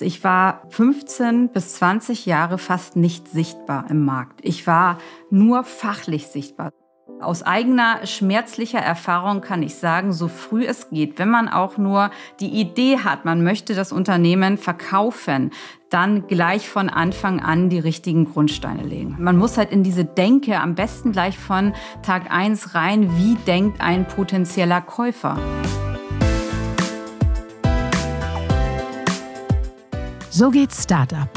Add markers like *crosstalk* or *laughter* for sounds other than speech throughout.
Ich war 15 bis 20 Jahre fast nicht sichtbar im Markt. Ich war nur fachlich sichtbar. Aus eigener schmerzlicher Erfahrung kann ich sagen, so früh es geht, wenn man auch nur die Idee hat, man möchte das Unternehmen verkaufen, dann gleich von Anfang an die richtigen Grundsteine legen. Man muss halt in diese Denke am besten gleich von Tag eins rein, wie denkt ein potenzieller Käufer. So geht Startup.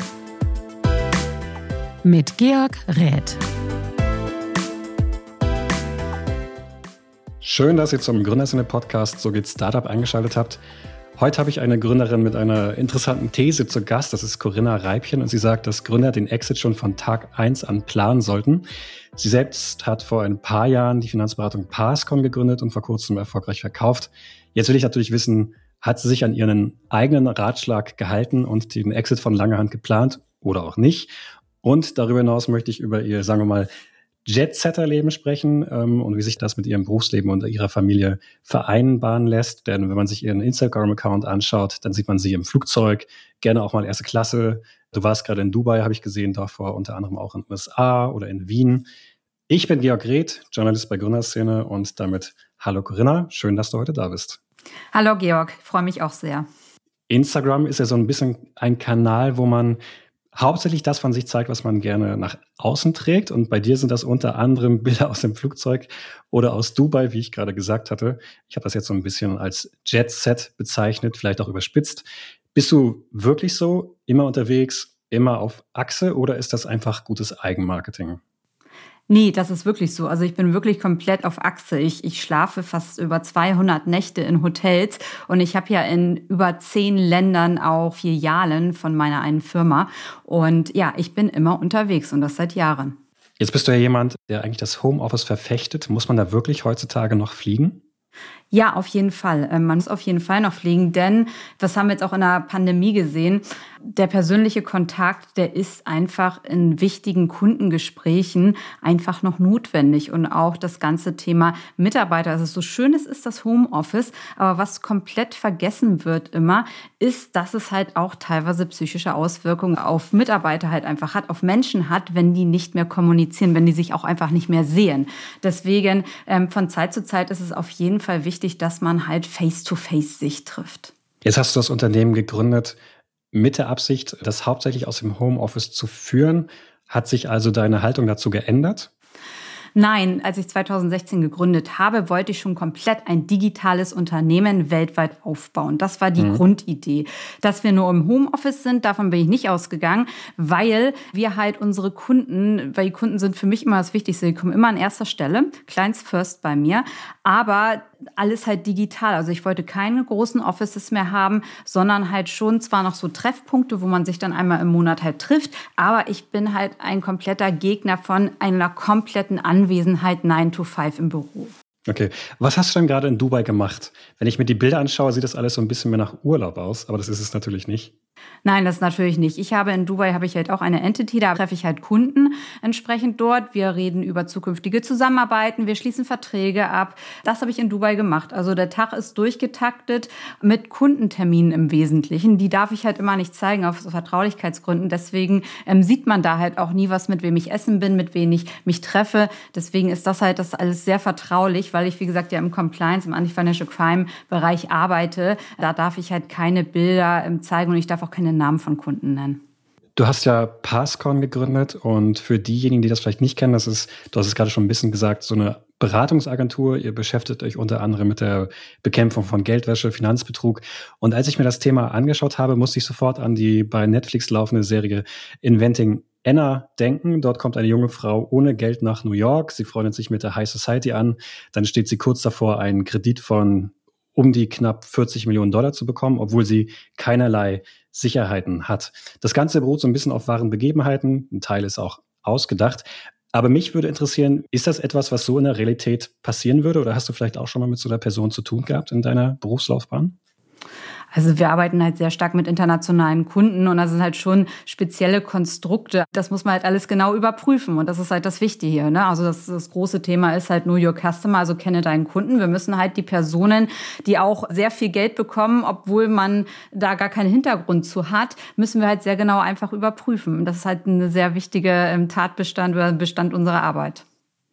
Mit Georg Räth. Schön, dass ihr zum Gründersinne Podcast So geht Startup eingeschaltet habt. Heute habe ich eine Gründerin mit einer interessanten These zu Gast. Das ist Corinna Reibchen und sie sagt, dass Gründer den Exit schon von Tag 1 an planen sollten. Sie selbst hat vor ein paar Jahren die Finanzberatung Passcon gegründet und vor kurzem erfolgreich verkauft. Jetzt will ich natürlich wissen, hat sie sich an ihren eigenen Ratschlag gehalten und den Exit von langer Hand geplant oder auch nicht? Und darüber hinaus möchte ich über ihr, sagen wir mal, Jet-Setter-Leben sprechen ähm, und wie sich das mit ihrem Berufsleben und ihrer Familie vereinbaren lässt. Denn wenn man sich ihren Instagram-Account anschaut, dann sieht man sie im Flugzeug, gerne auch mal erste Klasse. Du warst gerade in Dubai, habe ich gesehen, davor unter anderem auch in den USA oder in Wien. Ich bin Georg Reth, Journalist bei Gründerszene und damit hallo Corinna, schön, dass du heute da bist. Hallo Georg, freue mich auch sehr. Instagram ist ja so ein bisschen ein Kanal, wo man hauptsächlich das von sich zeigt, was man gerne nach außen trägt. Und bei dir sind das unter anderem Bilder aus dem Flugzeug oder aus Dubai, wie ich gerade gesagt hatte. Ich habe das jetzt so ein bisschen als Jet Set bezeichnet, vielleicht auch überspitzt. Bist du wirklich so immer unterwegs, immer auf Achse oder ist das einfach gutes Eigenmarketing? Nee, das ist wirklich so. Also ich bin wirklich komplett auf Achse. Ich, ich schlafe fast über 200 Nächte in Hotels und ich habe ja in über zehn Ländern auch Filialen von meiner einen Firma. Und ja, ich bin immer unterwegs und das seit Jahren. Jetzt bist du ja jemand, der eigentlich das Homeoffice verfechtet. Muss man da wirklich heutzutage noch fliegen? Ja, auf jeden Fall. Ähm, man muss auf jeden Fall noch fliegen, denn das haben wir jetzt auch in der Pandemie gesehen. Der persönliche Kontakt, der ist einfach in wichtigen Kundengesprächen einfach noch notwendig und auch das ganze Thema Mitarbeiter. Also so schön es ist das Homeoffice, aber was komplett vergessen wird immer, ist, dass es halt auch teilweise psychische Auswirkungen auf Mitarbeiter halt einfach hat, auf Menschen hat, wenn die nicht mehr kommunizieren, wenn die sich auch einfach nicht mehr sehen. Deswegen ähm, von Zeit zu Zeit ist es auf jeden Fall wichtig, wichtig, dass man halt face-to-face -face sich trifft. Jetzt hast du das Unternehmen gegründet mit der Absicht, das hauptsächlich aus dem Homeoffice zu führen. Hat sich also deine Haltung dazu geändert? Nein, als ich 2016 gegründet habe, wollte ich schon komplett ein digitales Unternehmen weltweit aufbauen. Das war die mhm. Grundidee. Dass wir nur im Homeoffice sind, davon bin ich nicht ausgegangen, weil wir halt unsere Kunden, weil die Kunden sind für mich immer das Wichtigste, die kommen immer an erster Stelle, Clients first bei mir, aber alles halt digital. Also ich wollte keine großen Offices mehr haben, sondern halt schon zwar noch so Treffpunkte, wo man sich dann einmal im Monat halt trifft, aber ich bin halt ein kompletter Gegner von einer kompletten Anwesenheit 9 to 5 im Büro. Okay, was hast du denn gerade in Dubai gemacht? Wenn ich mir die Bilder anschaue, sieht das alles so ein bisschen mehr nach Urlaub aus, aber das ist es natürlich nicht. Nein, das natürlich nicht. Ich habe in Dubai habe ich halt auch eine Entity, da treffe ich halt Kunden entsprechend dort. Wir reden über zukünftige Zusammenarbeiten, wir schließen Verträge ab. Das habe ich in Dubai gemacht. Also der Tag ist durchgetaktet mit Kundenterminen im Wesentlichen. Die darf ich halt immer nicht zeigen aus Vertraulichkeitsgründen. Deswegen ähm, sieht man da halt auch nie was, mit wem ich essen bin, mit wem ich mich treffe. Deswegen ist das halt das alles sehr vertraulich, weil ich, wie gesagt, ja im Compliance, im Anti-Financial Crime Bereich arbeite. Da darf ich halt keine Bilder ähm, zeigen und ich darf auch keine Namen von Kunden nennen. Du hast ja Passcon gegründet und für diejenigen, die das vielleicht nicht kennen, das ist, du hast es gerade schon ein bisschen gesagt, so eine Beratungsagentur. Ihr beschäftigt euch unter anderem mit der Bekämpfung von Geldwäsche, Finanzbetrug. Und als ich mir das Thema angeschaut habe, musste ich sofort an die bei Netflix laufende Serie Inventing Anna denken. Dort kommt eine junge Frau ohne Geld nach New York. Sie freundet sich mit der High Society an. Dann steht sie kurz davor, einen Kredit von um die knapp 40 Millionen Dollar zu bekommen, obwohl sie keinerlei Sicherheiten hat. Das Ganze beruht so ein bisschen auf wahren Begebenheiten. Ein Teil ist auch ausgedacht. Aber mich würde interessieren, ist das etwas, was so in der Realität passieren würde? Oder hast du vielleicht auch schon mal mit so einer Person zu tun gehabt in deiner Berufslaufbahn? Also wir arbeiten halt sehr stark mit internationalen Kunden und das sind halt schon spezielle Konstrukte. Das muss man halt alles genau überprüfen und das ist halt das Wichtige hier. Ne? Also das, das große Thema ist halt Know Your Customer, also kenne deinen Kunden. Wir müssen halt die Personen, die auch sehr viel Geld bekommen, obwohl man da gar keinen Hintergrund zu hat, müssen wir halt sehr genau einfach überprüfen. Das ist halt ein sehr wichtiger ähm, Tatbestand oder Bestand unserer Arbeit.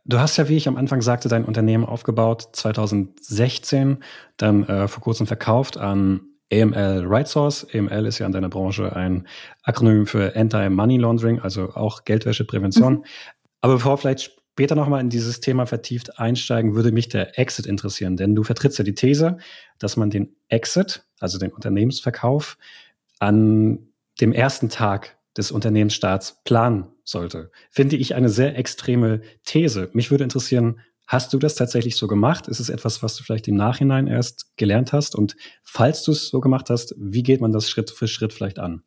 Du hast ja, wie ich am Anfang sagte, dein Unternehmen aufgebaut 2016, dann äh, vor kurzem verkauft an AML Right Source. AML ist ja in deiner Branche ein Akronym für Anti-Money Laundering, also auch Geldwäscheprävention. Mhm. Aber bevor wir vielleicht später nochmal in dieses Thema vertieft einsteigen, würde mich der Exit interessieren, denn du vertrittst ja die These, dass man den Exit, also den Unternehmensverkauf, an dem ersten Tag des Unternehmensstarts planen sollte. Finde ich eine sehr extreme These. Mich würde interessieren, Hast du das tatsächlich so gemacht? Ist es etwas, was du vielleicht im Nachhinein erst gelernt hast? Und falls du es so gemacht hast, wie geht man das Schritt für Schritt vielleicht an?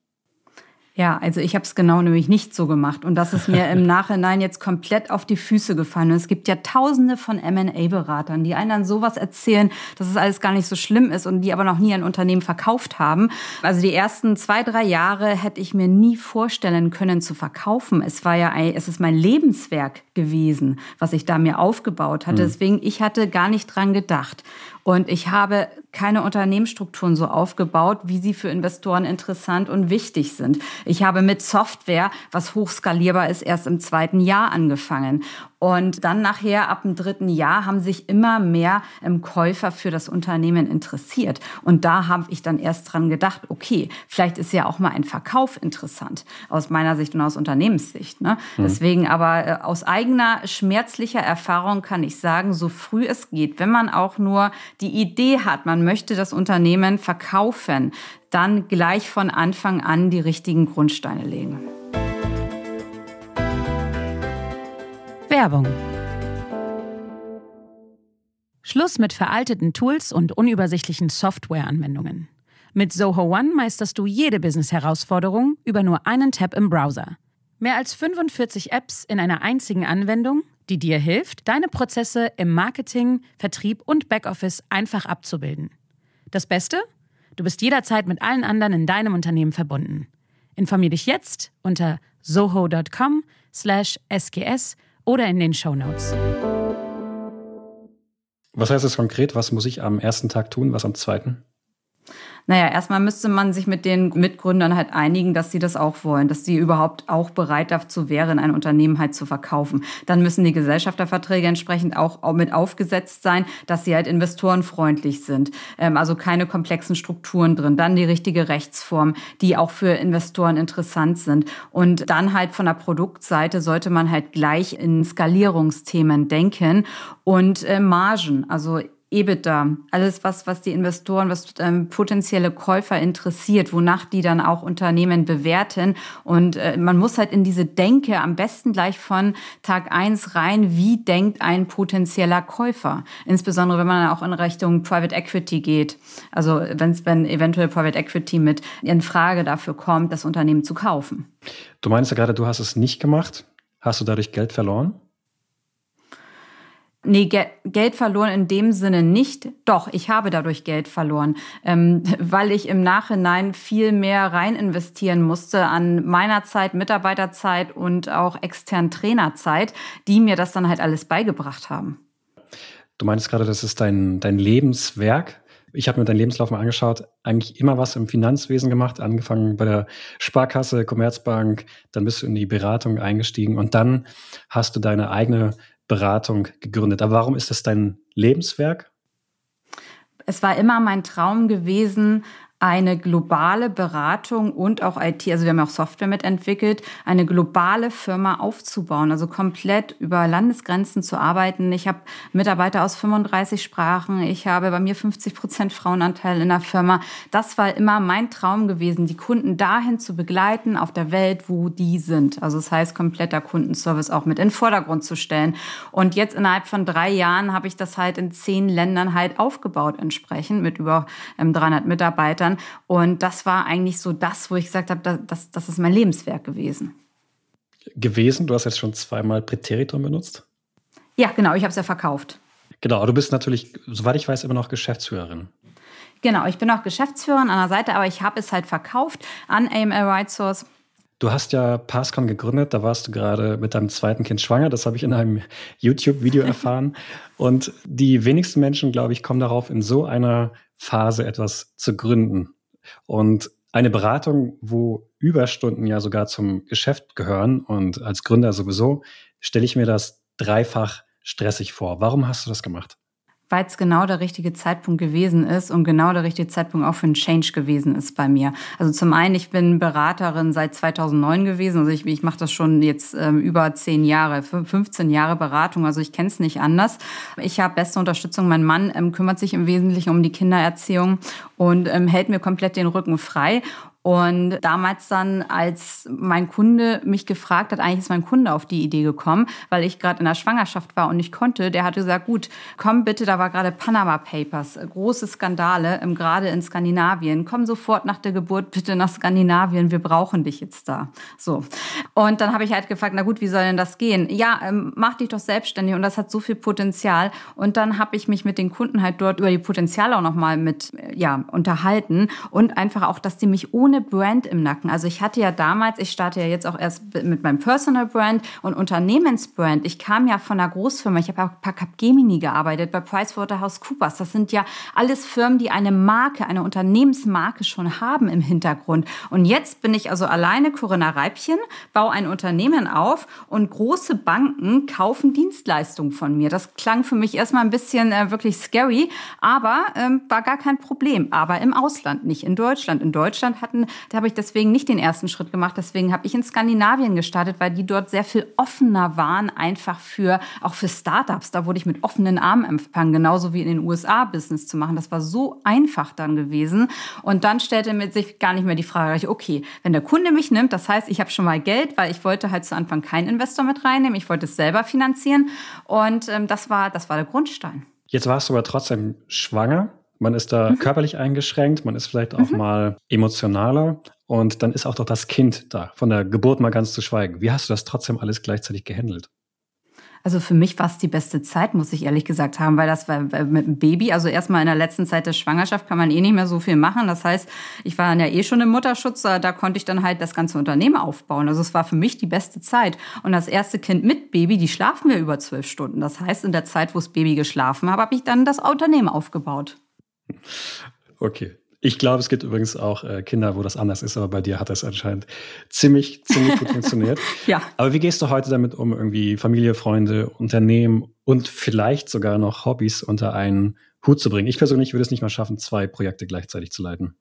Ja, also ich habe es genau nämlich nicht so gemacht. Und das ist mir im *laughs* Nachhinein jetzt komplett auf die Füße gefallen. Und es gibt ja tausende von MA-Beratern, die einen dann sowas erzählen, dass es alles gar nicht so schlimm ist und die aber noch nie ein Unternehmen verkauft haben. Also die ersten zwei, drei Jahre hätte ich mir nie vorstellen können zu verkaufen. Es war ja, es ist mein Lebenswerk gewesen, was ich da mir aufgebaut hatte. Mhm. Deswegen, ich hatte gar nicht dran gedacht. Und ich habe keine Unternehmensstrukturen so aufgebaut, wie sie für Investoren interessant und wichtig sind. Ich habe mit Software, was hochskalierbar ist, erst im zweiten Jahr angefangen. Und dann nachher ab dem dritten Jahr haben sich immer mehr ähm, Käufer für das Unternehmen interessiert. Und da habe ich dann erst dran gedacht, okay, vielleicht ist ja auch mal ein Verkauf interessant aus meiner Sicht und aus Unternehmenssicht. Ne? Mhm. Deswegen aber äh, aus eigener schmerzlicher Erfahrung kann ich sagen, so früh es geht, wenn man auch nur die Idee hat, man möchte das Unternehmen verkaufen, dann gleich von Anfang an die richtigen Grundsteine legen. Werbung. Schluss mit veralteten Tools und unübersichtlichen Softwareanwendungen. Mit Zoho One meisterst du jede Business-Herausforderung über nur einen Tab im Browser. Mehr als 45 Apps in einer einzigen Anwendung, die dir hilft, deine Prozesse im Marketing, Vertrieb und Backoffice einfach abzubilden. Das Beste? Du bist jederzeit mit allen anderen in deinem Unternehmen verbunden. Informier dich jetzt unter soho.com/sgs oder in den Show Notes. Was heißt das konkret? Was muss ich am ersten Tag tun, was am zweiten? Naja, erstmal müsste man sich mit den Mitgründern halt einigen, dass sie das auch wollen, dass sie überhaupt auch bereit dazu wären, ein Unternehmen halt zu verkaufen. Dann müssen die Gesellschafterverträge entsprechend auch mit aufgesetzt sein, dass sie halt investorenfreundlich sind. Ähm, also keine komplexen Strukturen drin. Dann die richtige Rechtsform, die auch für Investoren interessant sind. Und dann halt von der Produktseite sollte man halt gleich in Skalierungsthemen denken und äh, Margen. Also EBITDA, alles was, was die Investoren, was ähm, potenzielle Käufer interessiert, wonach die dann auch Unternehmen bewerten. Und äh, man muss halt in diese Denke am besten gleich von Tag eins rein, wie denkt ein potenzieller Käufer? Insbesondere wenn man auch in Richtung Private Equity geht. Also wenn's, wenn eventuell Private Equity mit in Frage dafür kommt, das Unternehmen zu kaufen. Du meinst ja gerade, du hast es nicht gemacht. Hast du dadurch Geld verloren? Nee, Ge Geld verloren in dem Sinne nicht. Doch, ich habe dadurch Geld verloren, ähm, weil ich im Nachhinein viel mehr rein investieren musste an meiner Zeit, Mitarbeiterzeit und auch extern Trainerzeit, die mir das dann halt alles beigebracht haben. Du meinst gerade, das ist dein, dein Lebenswerk. Ich habe mir deinen Lebenslauf mal angeschaut, eigentlich immer was im Finanzwesen gemacht, angefangen bei der Sparkasse, Commerzbank, dann bist du in die Beratung eingestiegen und dann hast du deine eigene Beratung gegründet. Aber warum ist das dein Lebenswerk? Es war immer mein Traum gewesen, eine globale Beratung und auch IT, also wir haben auch Software mitentwickelt, eine globale Firma aufzubauen, also komplett über Landesgrenzen zu arbeiten. Ich habe Mitarbeiter aus 35 Sprachen, ich habe bei mir 50 Prozent Frauenanteil in der Firma. Das war immer mein Traum gewesen, die Kunden dahin zu begleiten auf der Welt, wo die sind. Also das heißt, kompletter Kundenservice auch mit in den Vordergrund zu stellen. Und jetzt innerhalb von drei Jahren habe ich das halt in zehn Ländern halt aufgebaut entsprechend mit über 300 ähm, Mitarbeitern. Jahren. Und das war eigentlich so das, wo ich gesagt habe, das, das ist mein Lebenswerk gewesen. Gewesen? Du hast jetzt schon zweimal Präteritum benutzt? Ja, genau, ich habe es ja verkauft. Genau, du bist natürlich, soweit ich weiß, immer noch Geschäftsführerin. Genau, ich bin auch Geschäftsführerin an der Seite, aber ich habe es halt verkauft an AML Right Source. Du hast ja Passcon gegründet, da warst du gerade mit deinem zweiten Kind schwanger, das habe ich in einem YouTube-Video erfahren. *laughs* Und die wenigsten Menschen, glaube ich, kommen darauf, in so einer Phase etwas zu gründen. Und eine Beratung, wo Überstunden ja sogar zum Geschäft gehören und als Gründer sowieso, stelle ich mir das dreifach stressig vor. Warum hast du das gemacht? Weil es genau der richtige Zeitpunkt gewesen ist und genau der richtige Zeitpunkt auch für einen Change gewesen ist bei mir. Also zum einen, ich bin Beraterin seit 2009 gewesen, also ich, ich mache das schon jetzt ähm, über zehn Jahre, 15 Jahre Beratung, also ich kenne es nicht anders. Ich habe beste Unterstützung, mein Mann ähm, kümmert sich im Wesentlichen um die Kindererziehung und ähm, hält mir komplett den Rücken frei. Und damals dann, als mein Kunde mich gefragt hat, eigentlich ist mein Kunde auf die Idee gekommen, weil ich gerade in der Schwangerschaft war und nicht konnte, der hatte gesagt, gut, komm bitte, da war gerade Panama Papers, große Skandale, ähm, gerade in Skandinavien, komm sofort nach der Geburt bitte nach Skandinavien, wir brauchen dich jetzt da. So. Und dann habe ich halt gefragt, na gut, wie soll denn das gehen? Ja, ähm, mach dich doch selbstständig und das hat so viel Potenzial. Und dann habe ich mich mit den Kunden halt dort über die Potenziale auch nochmal mit, äh, ja, unterhalten und einfach auch, dass die mich ohne ohne Brand im Nacken. Also ich hatte ja damals, ich starte ja jetzt auch erst mit meinem Personal Brand und Unternehmensbrand. Ich kam ja von einer Großfirma, ich habe ja bei Capgemini gearbeitet, bei PricewaterhouseCoopers. Das sind ja alles Firmen, die eine Marke, eine Unternehmensmarke schon haben im Hintergrund. Und jetzt bin ich also alleine Corinna Reibchen, baue ein Unternehmen auf und große Banken kaufen Dienstleistungen von mir. Das klang für mich erstmal ein bisschen äh, wirklich scary, aber ähm, war gar kein Problem. Aber im Ausland, nicht in Deutschland. In Deutschland hatten da habe ich deswegen nicht den ersten Schritt gemacht. Deswegen habe ich in Skandinavien gestartet, weil die dort sehr viel offener waren, einfach für, auch für Startups. Da wurde ich mit offenen Armen empfangen, genauso wie in den USA Business zu machen. Das war so einfach dann gewesen. Und dann stellte mir sich gar nicht mehr die Frage, okay, wenn der Kunde mich nimmt, das heißt, ich habe schon mal Geld, weil ich wollte halt zu Anfang keinen Investor mit reinnehmen. Ich wollte es selber finanzieren. Und ähm, das, war, das war der Grundstein. Jetzt warst du aber trotzdem schwanger. Man ist da mhm. körperlich eingeschränkt, man ist vielleicht auch mhm. mal emotionaler und dann ist auch doch das Kind da, von der Geburt mal ganz zu schweigen. Wie hast du das trotzdem alles gleichzeitig gehandelt? Also für mich war es die beste Zeit, muss ich ehrlich gesagt haben, weil das war mit dem Baby, also erstmal in der letzten Zeit der Schwangerschaft kann man eh nicht mehr so viel machen. Das heißt, ich war ja eh schon im Mutterschutz, da konnte ich dann halt das ganze Unternehmen aufbauen. Also es war für mich die beste Zeit. Und das erste Kind mit Baby, die schlafen wir über zwölf Stunden. Das heißt, in der Zeit, wo das Baby geschlafen hat, habe ich dann das Unternehmen aufgebaut. Okay. Ich glaube, es gibt übrigens auch äh, Kinder, wo das anders ist, aber bei dir hat das anscheinend ziemlich, ziemlich gut funktioniert. *laughs* ja. Aber wie gehst du heute damit um, irgendwie Familie, Freunde, Unternehmen und vielleicht sogar noch Hobbys unter einen Hut zu bringen? Ich persönlich würde es nicht mal schaffen, zwei Projekte gleichzeitig zu leiten.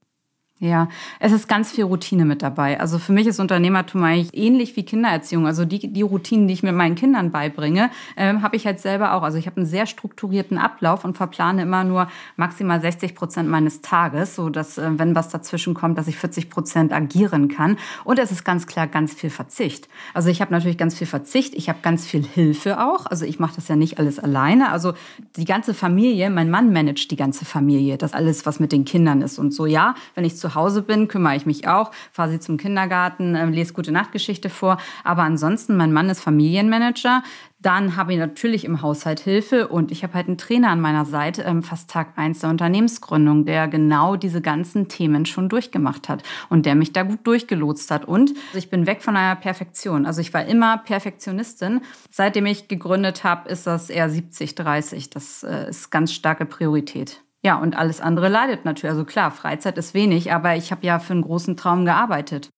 Ja, es ist ganz viel Routine mit dabei. Also für mich ist Unternehmertum eigentlich ähnlich wie Kindererziehung. Also die, die Routinen, die ich mit meinen Kindern beibringe, äh, habe ich halt selber auch. Also ich habe einen sehr strukturierten Ablauf und verplane immer nur maximal 60 Prozent meines Tages, so dass äh, wenn was dazwischen kommt, dass ich 40 Prozent agieren kann. Und es ist ganz klar ganz viel Verzicht. Also ich habe natürlich ganz viel Verzicht. Ich habe ganz viel Hilfe auch. Also ich mache das ja nicht alles alleine. Also die ganze Familie, mein Mann managt die ganze Familie, das alles, was mit den Kindern ist und so. Ja, wenn ich zu Hause bin, kümmere ich mich auch, fahre sie zum Kindergarten, äh, lese gute Nachtgeschichte vor. Aber ansonsten, mein Mann ist Familienmanager. Dann habe ich natürlich im Haushalt Hilfe und ich habe halt einen Trainer an meiner Seite, ähm, fast Tag eins der Unternehmensgründung, der genau diese ganzen Themen schon durchgemacht hat und der mich da gut durchgelotst hat. Und ich bin weg von einer Perfektion. Also ich war immer Perfektionistin. Seitdem ich gegründet habe, ist das eher 70-30. Das äh, ist ganz starke Priorität. Ja, und alles andere leidet natürlich. Also klar, Freizeit ist wenig, aber ich habe ja für einen großen Traum gearbeitet.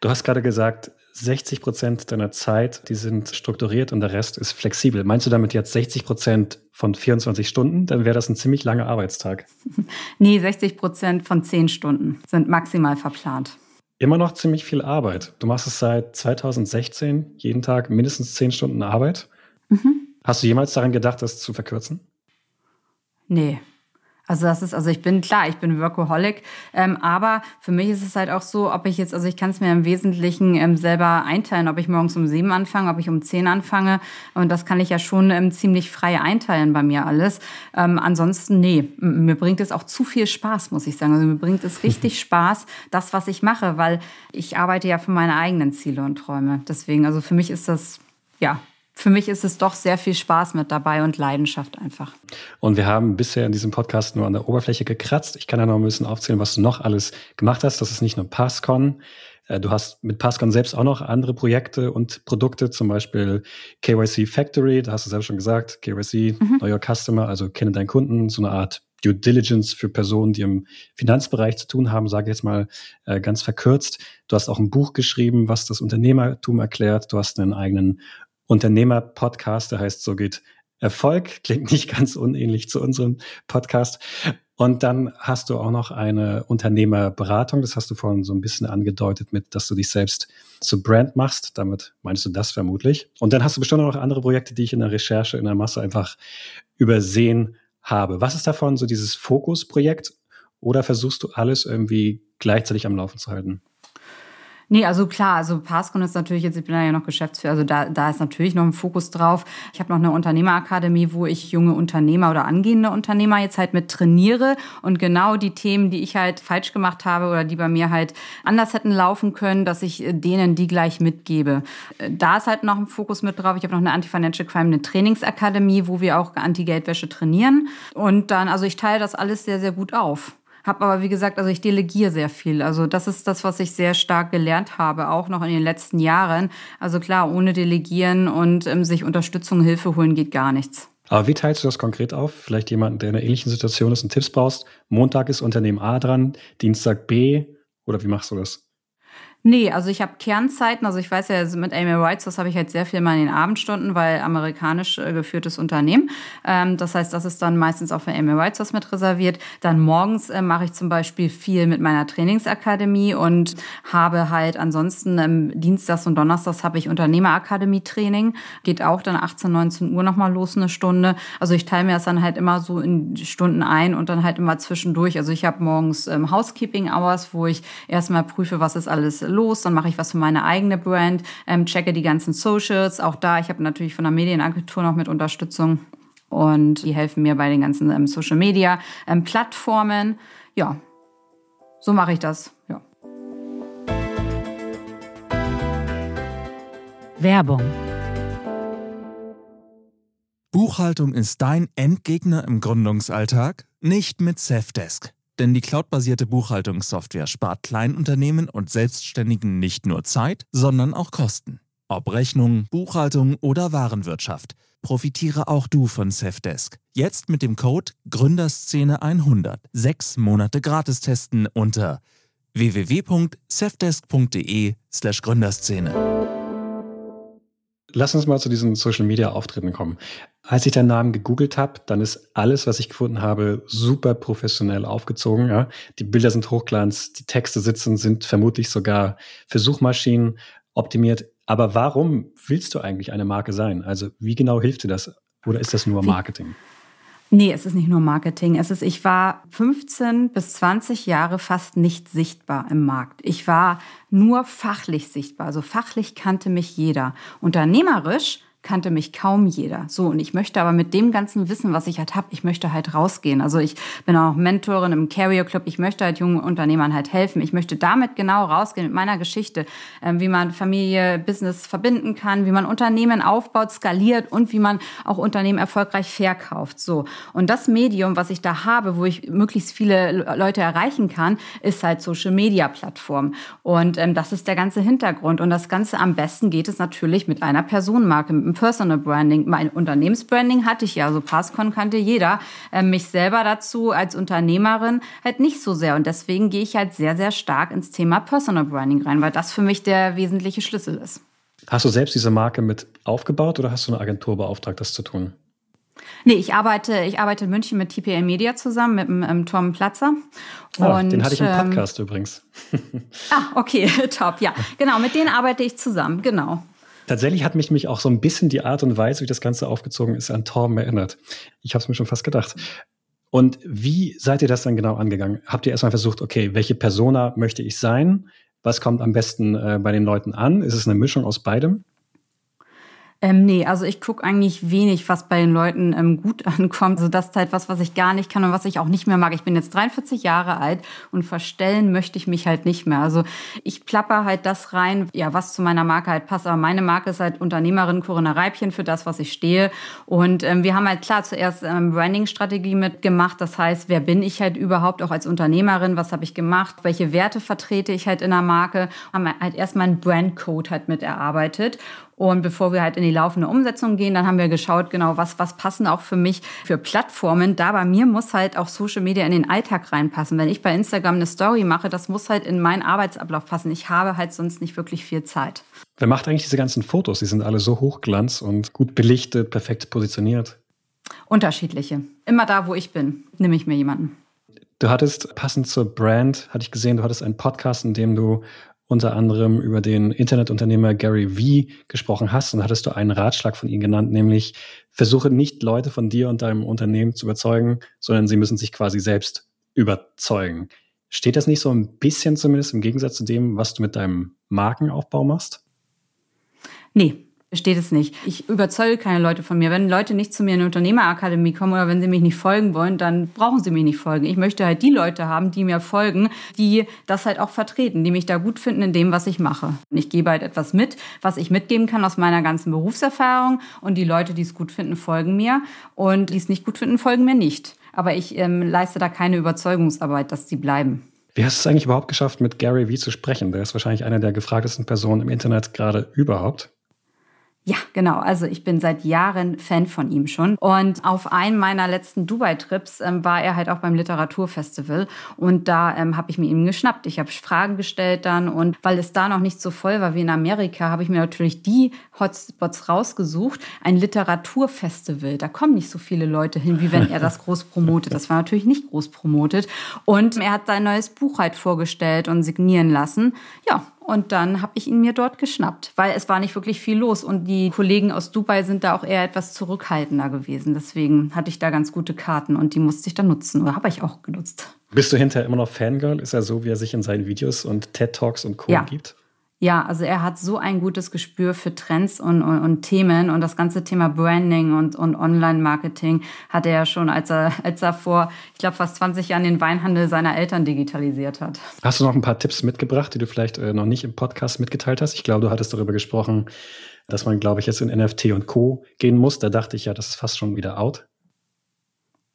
Du hast gerade gesagt, 60 Prozent deiner Zeit, die sind strukturiert und der Rest ist flexibel. Meinst du damit jetzt 60 Prozent von 24 Stunden? Dann wäre das ein ziemlich langer Arbeitstag. *laughs* nee, 60 Prozent von 10 Stunden sind maximal verplant. Immer noch ziemlich viel Arbeit. Du machst es seit 2016, jeden Tag mindestens 10 Stunden Arbeit. Mhm. Hast du jemals daran gedacht, das zu verkürzen? Nee, also das ist, also ich bin klar, ich bin Workaholic, ähm, aber für mich ist es halt auch so, ob ich jetzt, also ich kann es mir im Wesentlichen ähm, selber einteilen, ob ich morgens um sieben anfange, ob ich um zehn anfange und das kann ich ja schon ähm, ziemlich frei einteilen bei mir alles. Ähm, ansonsten, nee, mir bringt es auch zu viel Spaß, muss ich sagen. Also mir bringt es richtig *laughs* Spaß, das, was ich mache, weil ich arbeite ja für meine eigenen Ziele und Träume. Deswegen, also für mich ist das, ja, für mich ist es doch sehr viel Spaß mit dabei und Leidenschaft einfach. Und wir haben bisher in diesem Podcast nur an der Oberfläche gekratzt. Ich kann ja noch ein bisschen aufzählen, was du noch alles gemacht hast. Das ist nicht nur Passcon. Äh, du hast mit Passcon selbst auch noch andere Projekte und Produkte, zum Beispiel KYC Factory, da hast du selbst schon gesagt, KYC, mhm. Your Customer, also kenne deinen Kunden, so eine Art Due Diligence für Personen, die im Finanzbereich zu tun haben, sage ich jetzt mal äh, ganz verkürzt. Du hast auch ein Buch geschrieben, was das Unternehmertum erklärt. Du hast einen eigenen Unternehmer-Podcast, der heißt So geht Erfolg. Klingt nicht ganz unähnlich zu unserem Podcast. Und dann hast du auch noch eine Unternehmerberatung. Das hast du vorhin so ein bisschen angedeutet mit, dass du dich selbst zu Brand machst. Damit meinst du das vermutlich. Und dann hast du bestimmt auch noch andere Projekte, die ich in der Recherche in der Masse einfach übersehen habe. Was ist davon so dieses Fokusprojekt? Oder versuchst du alles irgendwie gleichzeitig am Laufen zu halten? Nee, also klar, also Passcon ist natürlich jetzt, ich bin ja noch Geschäftsführer, also da, da ist natürlich noch ein Fokus drauf. Ich habe noch eine Unternehmerakademie, wo ich junge Unternehmer oder angehende Unternehmer jetzt halt mit trainiere und genau die Themen, die ich halt falsch gemacht habe oder die bei mir halt anders hätten laufen können, dass ich denen die gleich mitgebe. Da ist halt noch ein Fokus mit drauf. Ich habe noch eine Anti-Financial Crime, eine Trainingsakademie, wo wir auch Anti-Geldwäsche trainieren. Und dann, also ich teile das alles sehr, sehr gut auf. Habe aber, wie gesagt, also ich delegiere sehr viel. Also das ist das, was ich sehr stark gelernt habe, auch noch in den letzten Jahren. Also klar, ohne Delegieren und ähm, sich Unterstützung, Hilfe holen geht gar nichts. Aber wie teilst du das konkret auf? Vielleicht jemanden, der in einer ähnlichen Situation ist und Tipps brauchst. Montag ist Unternehmen A dran, Dienstag B. Oder wie machst du das? Nee, also ich habe Kernzeiten. Also ich weiß ja, mit Amy Whites, das habe ich halt sehr viel mal in den Abendstunden, weil amerikanisch äh, geführtes Unternehmen. Ähm, das heißt, das ist dann meistens auch für Amy Whites was mit reserviert. Dann morgens äh, mache ich zum Beispiel viel mit meiner Trainingsakademie und habe halt ansonsten ähm, Dienstags und Donnerstags habe ich Unternehmerakademie-Training. Geht auch dann 18, 19 Uhr nochmal los, eine Stunde. Also ich teile mir das dann halt immer so in Stunden ein und dann halt immer zwischendurch. Also ich habe morgens ähm, Housekeeping Hours, wo ich erstmal prüfe, was ist alles los, dann mache ich was für meine eigene Brand, ähm, checke die ganzen Socials. Auch da, ich habe natürlich von der Medienagentur noch mit Unterstützung und die helfen mir bei den ganzen ähm, Social Media ähm, Plattformen. Ja, so mache ich das. Ja. Werbung. Buchhaltung ist dein Endgegner im Gründungsalltag? Nicht mit Safdesk. Denn die cloudbasierte Buchhaltungssoftware spart Kleinunternehmen und Selbstständigen nicht nur Zeit, sondern auch Kosten. Ob Rechnung, Buchhaltung oder Warenwirtschaft. Profitiere auch du von Safdesk. Jetzt mit dem Code Gründerszene100. Sechs Monate gratis testen unter www.safdesk.de slash Gründerszene. Lass uns mal zu diesen Social Media Auftritten kommen. Als ich deinen Namen gegoogelt habe, dann ist alles, was ich gefunden habe, super professionell aufgezogen. Ja? Die Bilder sind hochglanz, die Texte sitzen, sind vermutlich sogar für Suchmaschinen optimiert. Aber warum willst du eigentlich eine Marke sein? Also wie genau hilft dir das? Oder ist das nur Marketing? Nee, es ist nicht nur Marketing. Es ist, ich war 15 bis 20 Jahre fast nicht sichtbar im Markt. Ich war nur fachlich sichtbar. Also fachlich kannte mich jeder. Unternehmerisch kannte mich kaum jeder. So, und ich möchte aber mit dem ganzen Wissen, was ich halt habe, ich möchte halt rausgehen. Also ich bin auch Mentorin im Carrier Club. Ich möchte halt jungen Unternehmern halt helfen. Ich möchte damit genau rausgehen mit meiner Geschichte, ähm, wie man Familie, Business verbinden kann, wie man Unternehmen aufbaut, skaliert und wie man auch Unternehmen erfolgreich verkauft. So. Und das Medium, was ich da habe, wo ich möglichst viele Leute erreichen kann, ist halt Social Media Plattform. Und ähm, das ist der ganze Hintergrund. Und das Ganze am besten geht es natürlich mit einer Personenmarke, mit Personal Branding. Mein Unternehmensbranding hatte ich ja, also Passcon kannte jeder. Ähm, mich selber dazu als Unternehmerin halt nicht so sehr. Und deswegen gehe ich halt sehr, sehr stark ins Thema Personal Branding rein, weil das für mich der wesentliche Schlüssel ist. Hast du selbst diese Marke mit aufgebaut oder hast du eine Agentur beauftragt, das zu tun? Nee, ich arbeite, ich arbeite in München mit TPA Media zusammen, mit dem ähm, Tom Platzer. Ah, und, den hatte ich im ähm, Podcast ähm, übrigens. ah, okay, *laughs* top, ja. Genau, mit denen arbeite ich zusammen, genau. Tatsächlich hat mich, mich auch so ein bisschen die Art und Weise, wie das Ganze aufgezogen ist, an Torben erinnert. Ich habe es mir schon fast gedacht. Und wie seid ihr das dann genau angegangen? Habt ihr erstmal versucht, okay, welche Persona möchte ich sein? Was kommt am besten äh, bei den Leuten an? Ist es eine Mischung aus beidem? Ähm, nee, also ich gucke eigentlich wenig, was bei den Leuten ähm, gut *laughs* ankommt. Also das ist halt was, was ich gar nicht kann und was ich auch nicht mehr mag. Ich bin jetzt 43 Jahre alt und verstellen möchte ich mich halt nicht mehr. Also ich plapper halt das rein, ja, was zu meiner Marke halt passt. Aber meine Marke ist halt Unternehmerin Corinna Reibchen für das, was ich stehe. Und ähm, wir haben halt klar zuerst ähm, Branding-Strategie mitgemacht. Das heißt, wer bin ich halt überhaupt auch als Unternehmerin? Was habe ich gemacht? Welche Werte vertrete ich halt in der Marke? Haben halt erstmal einen Brandcode halt mit erarbeitet. Und bevor wir halt in die laufende Umsetzung gehen, dann haben wir geschaut, genau, was, was passen auch für mich für Plattformen. Da bei mir muss halt auch Social Media in den Alltag reinpassen. Wenn ich bei Instagram eine Story mache, das muss halt in meinen Arbeitsablauf passen. Ich habe halt sonst nicht wirklich viel Zeit. Wer macht eigentlich diese ganzen Fotos? Die sind alle so hochglanz und gut belichtet, perfekt positioniert. Unterschiedliche. Immer da, wo ich bin, nehme ich mir jemanden. Du hattest passend zur Brand, hatte ich gesehen, du hattest einen Podcast, in dem du unter anderem über den Internetunternehmer Gary Vee gesprochen hast und hattest du einen Ratschlag von ihm genannt, nämlich versuche nicht Leute von dir und deinem Unternehmen zu überzeugen, sondern sie müssen sich quasi selbst überzeugen. Steht das nicht so ein bisschen zumindest im Gegensatz zu dem, was du mit deinem Markenaufbau machst? Nee, Steht es nicht. Ich überzeuge keine Leute von mir. Wenn Leute nicht zu mir in eine Unternehmerakademie kommen oder wenn sie mich nicht folgen wollen, dann brauchen sie mich nicht folgen. Ich möchte halt die Leute haben, die mir folgen, die das halt auch vertreten, die mich da gut finden in dem, was ich mache. Ich gebe halt etwas mit, was ich mitgeben kann aus meiner ganzen Berufserfahrung und die Leute, die es gut finden, folgen mir und die es nicht gut finden, folgen mir nicht. Aber ich ähm, leiste da keine Überzeugungsarbeit, dass sie bleiben. Wie hast du es eigentlich überhaupt geschafft, mit Gary Vee zu sprechen? Der ist wahrscheinlich einer der gefragtesten Personen im Internet gerade überhaupt. Ja, genau. Also ich bin seit Jahren Fan von ihm schon. Und auf einem meiner letzten Dubai-Trips ähm, war er halt auch beim Literaturfestival. Und da ähm, habe ich mir ihn geschnappt. Ich habe Fragen gestellt dann. Und weil es da noch nicht so voll war wie in Amerika, habe ich mir natürlich die Hotspots rausgesucht. Ein Literaturfestival. Da kommen nicht so viele Leute hin, wie wenn er das *laughs* groß promotet. Das war natürlich nicht groß promotet. Und er hat sein neues Buch halt vorgestellt und signieren lassen. Ja, und dann habe ich ihn mir dort geschnappt, weil es war nicht wirklich viel los. Und die Kollegen aus Dubai sind da auch eher etwas zurückhaltender gewesen. Deswegen hatte ich da ganz gute Karten und die musste ich dann nutzen. Oder habe ich auch genutzt. Bist du hinterher immer noch Fangirl? Ist er so, wie er sich in seinen Videos und TED Talks und Co. Ja. gibt? Ja, also er hat so ein gutes Gespür für Trends und, und, und Themen und das ganze Thema Branding und, und Online-Marketing hat er ja schon, als er, als er vor, ich glaube, fast 20 Jahren den Weinhandel seiner Eltern digitalisiert hat. Hast du noch ein paar Tipps mitgebracht, die du vielleicht äh, noch nicht im Podcast mitgeteilt hast? Ich glaube, du hattest darüber gesprochen, dass man, glaube ich, jetzt in NFT und Co. gehen muss. Da dachte ich ja, das ist fast schon wieder out.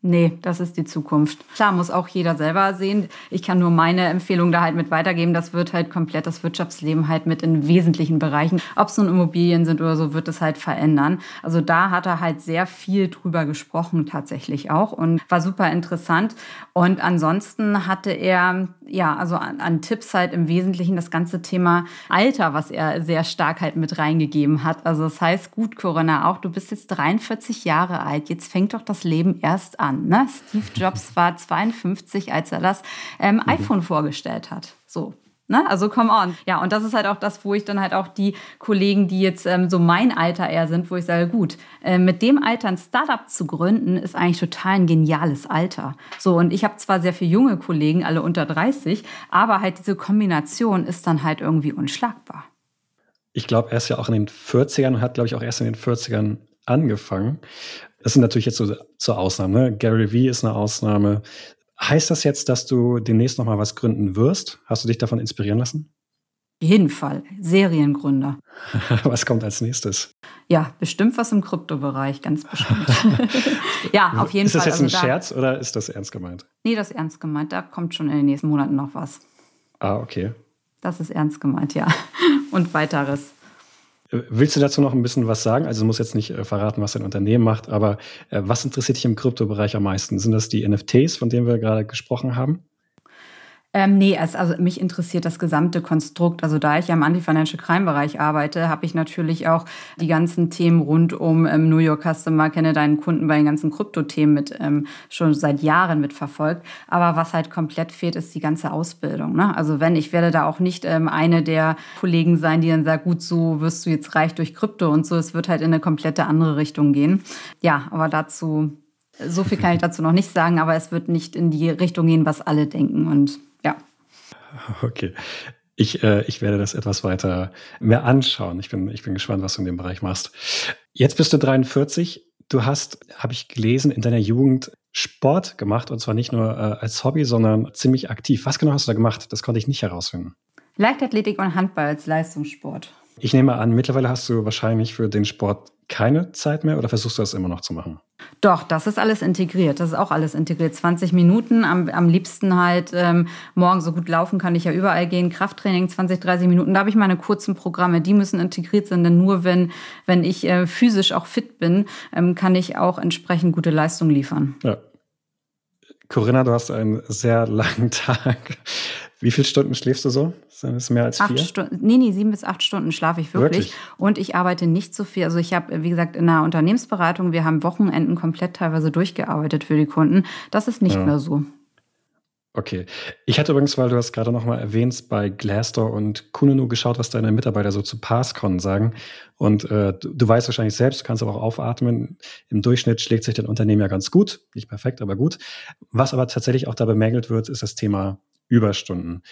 Nee, das ist die Zukunft. Klar, muss auch jeder selber sehen. Ich kann nur meine Empfehlung da halt mit weitergeben. Das wird halt komplett das Wirtschaftsleben halt mit in wesentlichen Bereichen, ob es nun Immobilien sind oder so, wird es halt verändern. Also da hat er halt sehr viel drüber gesprochen tatsächlich auch und war super interessant. Und ansonsten hatte er, ja, also an, an Tipps halt im Wesentlichen das ganze Thema Alter, was er sehr stark halt mit reingegeben hat. Also das heißt, gut, Corinna, auch du bist jetzt 43 Jahre alt. Jetzt fängt doch das Leben erst an an. Ne? Steve Jobs war 52, als er das ähm, mhm. iPhone vorgestellt hat. So. Ne? Also come on. Ja, und das ist halt auch das, wo ich dann halt auch die Kollegen, die jetzt ähm, so mein Alter eher sind, wo ich sage, gut, äh, mit dem Alter ein Startup zu gründen, ist eigentlich total ein geniales Alter. So, und ich habe zwar sehr viele junge Kollegen, alle unter 30, aber halt diese Kombination ist dann halt irgendwie unschlagbar. Ich glaube, er ist ja auch in den 40ern und hat, glaube ich, auch erst in den 40ern angefangen. Das sind natürlich jetzt so, so Ausnahmen. Ne? Gary Vee ist eine Ausnahme. Heißt das jetzt, dass du demnächst noch mal was gründen wirst? Hast du dich davon inspirieren lassen? Auf jeden Fall. Seriengründer. *laughs* was kommt als nächstes? Ja, bestimmt was im Kryptobereich, ganz bestimmt. *laughs* ja, auf jeden Fall. Ist das jetzt also ein da, Scherz oder ist das ernst gemeint? Nee, das ist ernst gemeint. Da kommt schon in den nächsten Monaten noch was. Ah, okay. Das ist ernst gemeint, ja. *laughs* Und weiteres. Willst du dazu noch ein bisschen was sagen? Also du musst jetzt nicht äh, verraten, was dein Unternehmen macht, aber äh, was interessiert dich im Kryptobereich am meisten? Sind das die NFTs, von denen wir gerade gesprochen haben? Ähm, nee, es, also mich interessiert das gesamte Konstrukt. Also da ich ja im Anti-Financial Crime-Bereich arbeite, habe ich natürlich auch die ganzen Themen rund um ähm, New York Customer, kenne deinen Kunden bei den ganzen Krypto-Themen mit ähm, schon seit Jahren mitverfolgt. Aber was halt komplett fehlt, ist die ganze Ausbildung. Ne? Also wenn, ich werde da auch nicht ähm, eine der Kollegen sein, die dann sagt, gut, so wirst du jetzt reich durch Krypto und so. Es wird halt in eine komplette andere Richtung gehen. Ja, aber dazu so viel kann ich dazu noch nicht sagen, aber es wird nicht in die Richtung gehen, was alle denken. Und. *laughs* Okay. Ich, äh, ich werde das etwas weiter mehr anschauen. Ich bin, ich bin gespannt, was du in dem Bereich machst. Jetzt bist du 43. Du hast, habe ich gelesen, in deiner Jugend Sport gemacht und zwar nicht nur äh, als Hobby, sondern ziemlich aktiv. Was genau hast du da gemacht? Das konnte ich nicht herausfinden. Leichtathletik und Handball als Leistungssport. Ich nehme an, mittlerweile hast du wahrscheinlich für den Sport keine Zeit mehr oder versuchst du das immer noch zu machen? Doch, das ist alles integriert. Das ist auch alles integriert. 20 Minuten, am, am liebsten halt ähm, morgen so gut laufen kann ich ja überall gehen. Krafttraining 20, 30 Minuten. Da habe ich meine kurzen Programme, die müssen integriert sein, denn nur wenn, wenn ich äh, physisch auch fit bin, ähm, kann ich auch entsprechend gute Leistung liefern. Ja. Corinna, du hast einen sehr langen *laughs* Tag. Wie viele Stunden schläfst du so? Sind es mehr als vier? Acht Stunden, nee, nee, sieben bis acht Stunden schlafe ich wirklich. wirklich. Und ich arbeite nicht so viel. Also ich habe, wie gesagt, in einer Unternehmensberatung, wir haben Wochenenden komplett teilweise durchgearbeitet für die Kunden. Das ist nicht ja. mehr so. Okay. Ich hatte übrigens, weil du hast gerade nochmal erwähnt, bei Glassdoor und Kununu geschaut, was deine Mitarbeiter so zu PassCon sagen. Und äh, du, du, weißt wahrscheinlich selbst, du kannst aber auch aufatmen. Im Durchschnitt schlägt sich dein Unternehmen ja ganz gut. Nicht perfekt, aber gut. Was aber tatsächlich auch da bemängelt wird, ist das Thema Überstunden.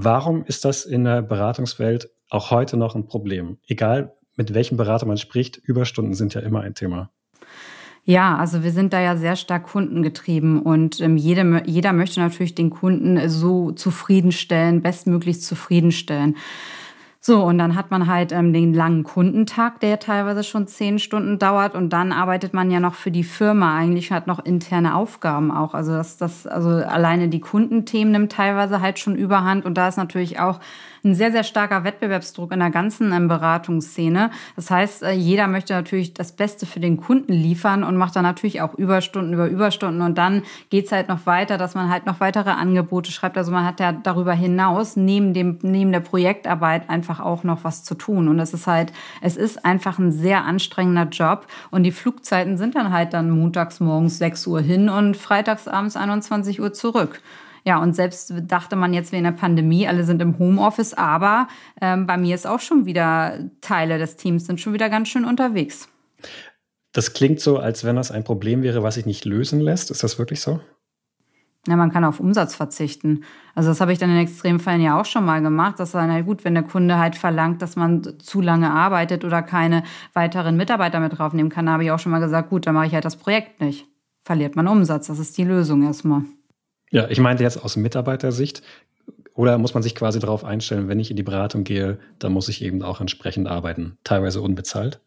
Warum ist das in der Beratungswelt auch heute noch ein Problem? Egal, mit welchem Berater man spricht, Überstunden sind ja immer ein Thema. Ja, also wir sind da ja sehr stark kundengetrieben und ähm, jeder, jeder möchte natürlich den Kunden so zufriedenstellen, bestmöglich zufriedenstellen. So, und dann hat man halt ähm, den langen Kundentag, der teilweise schon zehn Stunden dauert. Und dann arbeitet man ja noch für die Firma eigentlich, hat noch interne Aufgaben auch. Also das, das, also alleine die Kundenthemen nimmt teilweise halt schon überhand. Und da ist natürlich auch ein sehr, sehr starker Wettbewerbsdruck in der ganzen ähm, Beratungsszene. Das heißt, äh, jeder möchte natürlich das Beste für den Kunden liefern und macht dann natürlich auch Überstunden über Überstunden. Und dann geht's halt noch weiter, dass man halt noch weitere Angebote schreibt. Also man hat ja darüber hinaus neben, dem, neben der Projektarbeit einfach auch noch was zu tun. Und es ist halt, es ist einfach ein sehr anstrengender Job. Und die Flugzeiten sind dann halt dann montags morgens 6 Uhr hin und freitags abends 21 Uhr zurück. Ja, und selbst dachte man jetzt wegen der Pandemie, alle sind im Homeoffice, aber ähm, bei mir ist auch schon wieder Teile des Teams sind schon wieder ganz schön unterwegs. Das klingt so, als wenn das ein Problem wäre, was sich nicht lösen lässt. Ist das wirklich so? Ja, man kann auf Umsatz verzichten. Also das habe ich dann in Extremfällen ja auch schon mal gemacht. Das war na gut, wenn der Kunde halt verlangt, dass man zu lange arbeitet oder keine weiteren Mitarbeiter mit draufnehmen kann, habe ich auch schon mal gesagt, gut, dann mache ich halt das Projekt nicht. Verliert man Umsatz. Das ist die Lösung erstmal. Ja, ich meinte jetzt aus Mitarbeitersicht. Oder muss man sich quasi darauf einstellen, wenn ich in die Beratung gehe, dann muss ich eben auch entsprechend arbeiten, teilweise unbezahlt?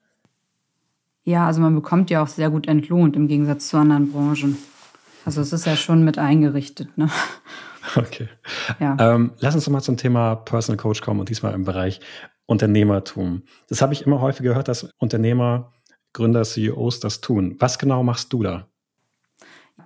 Ja, also man bekommt ja auch sehr gut entlohnt im Gegensatz zu anderen Branchen. Also es ist ja schon mit eingerichtet. Ne? *laughs* Okay. Ja. Ähm, lass uns doch mal zum Thema Personal Coach kommen und diesmal im Bereich Unternehmertum. Das habe ich immer häufig gehört, dass Unternehmer, Gründer, CEOs das tun. Was genau machst du da?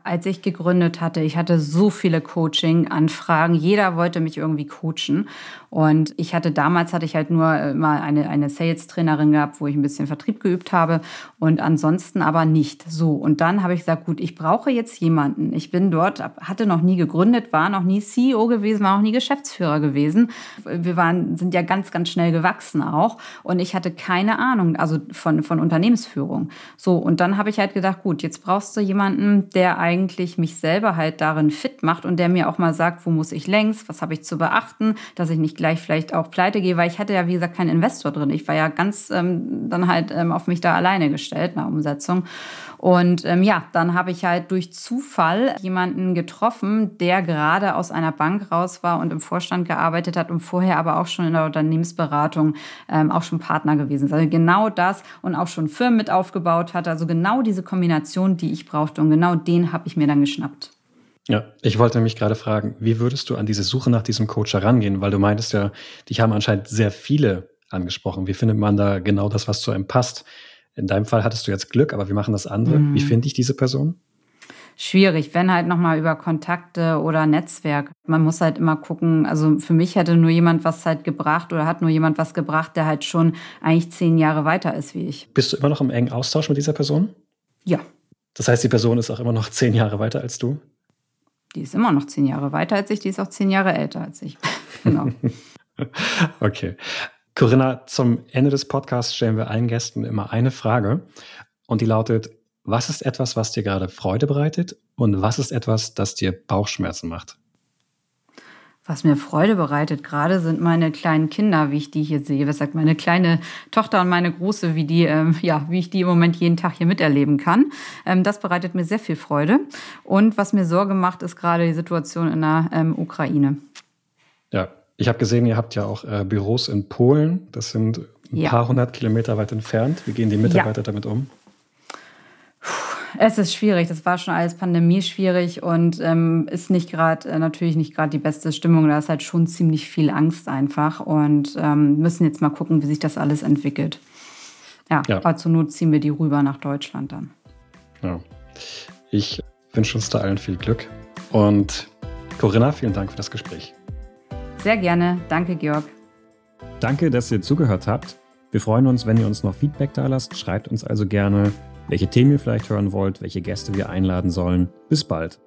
Als ich gegründet hatte, ich hatte so viele Coaching-Anfragen. Jeder wollte mich irgendwie coachen. Und ich hatte damals hatte ich halt nur äh, mal eine, eine Sales-Trainerin gehabt, wo ich ein bisschen Vertrieb geübt habe und ansonsten aber nicht. So. Und dann habe ich gesagt, gut, ich brauche jetzt jemanden. Ich bin dort, hatte noch nie gegründet, war noch nie CEO gewesen, war noch nie Geschäftsführer gewesen. Wir waren, sind ja ganz, ganz schnell gewachsen auch. Und ich hatte keine Ahnung, also von, von Unternehmensführung. So. Und dann habe ich halt gedacht, gut, jetzt brauchst du jemanden, der eigentlich mich selber halt darin fit macht und der mir auch mal sagt, wo muss ich längs, was habe ich zu beachten, dass ich nicht gleich vielleicht auch pleite gehe, weil ich hatte ja, wie gesagt, keinen Investor drin. Ich war ja ganz ähm, dann halt ähm, auf mich da alleine gestellt nach Umsetzung. Und ähm, ja, dann habe ich halt durch Zufall jemanden getroffen, der gerade aus einer Bank raus war und im Vorstand gearbeitet hat und vorher aber auch schon in der Unternehmensberatung ähm, auch schon Partner gewesen ist. Also genau das und auch schon Firmen mit aufgebaut hat. Also genau diese Kombination, die ich brauchte und genau den habe ich mir dann geschnappt. Ja, ich wollte mich gerade fragen, wie würdest du an diese Suche nach diesem Coach herangehen? Weil du meintest ja, dich haben anscheinend sehr viele angesprochen. Wie findet man da genau das, was zu einem passt? In deinem Fall hattest du jetzt Glück, aber wie machen das andere? Mhm. Wie finde ich diese Person? Schwierig, wenn halt nochmal über Kontakte oder Netzwerk. Man muss halt immer gucken, also für mich hätte nur jemand was halt gebracht oder hat nur jemand was gebracht, der halt schon eigentlich zehn Jahre weiter ist wie ich. Bist du immer noch im engen Austausch mit dieser Person? Ja. Das heißt, die Person ist auch immer noch zehn Jahre weiter als du? Die ist immer noch zehn Jahre weiter als ich, die ist auch zehn Jahre älter als ich. *laughs* genau. *laughs* okay. Corinna, zum Ende des Podcasts stellen wir allen Gästen immer eine Frage und die lautet, was ist etwas, was dir gerade Freude bereitet und was ist etwas, das dir Bauchschmerzen macht? Was mir Freude bereitet gerade sind meine kleinen Kinder, wie ich die hier sehe. Was sagt meine kleine Tochter und meine große, wie die, ähm, ja, wie ich die im Moment jeden Tag hier miterleben kann. Ähm, das bereitet mir sehr viel Freude. Und was mir Sorge macht, ist gerade die Situation in der ähm, Ukraine. Ja, ich habe gesehen, ihr habt ja auch äh, Büros in Polen. Das sind ein ja. paar hundert Kilometer weit entfernt. Wie gehen die Mitarbeiter ja. damit um? Es ist schwierig. Das war schon alles Pandemie schwierig und ähm, ist nicht gerade äh, natürlich nicht gerade die beste Stimmung. Da ist halt schon ziemlich viel Angst einfach und ähm, müssen jetzt mal gucken, wie sich das alles entwickelt. Ja, ja. aber zur Not ziehen wir die rüber nach Deutschland dann. Ja. Ich wünsche uns da allen viel Glück und Corinna, vielen Dank für das Gespräch. Sehr gerne. Danke, Georg. Danke, dass ihr zugehört habt. Wir freuen uns, wenn ihr uns noch Feedback da lasst. Schreibt uns also gerne welche Themen ihr vielleicht hören wollt, welche Gäste wir einladen sollen. Bis bald.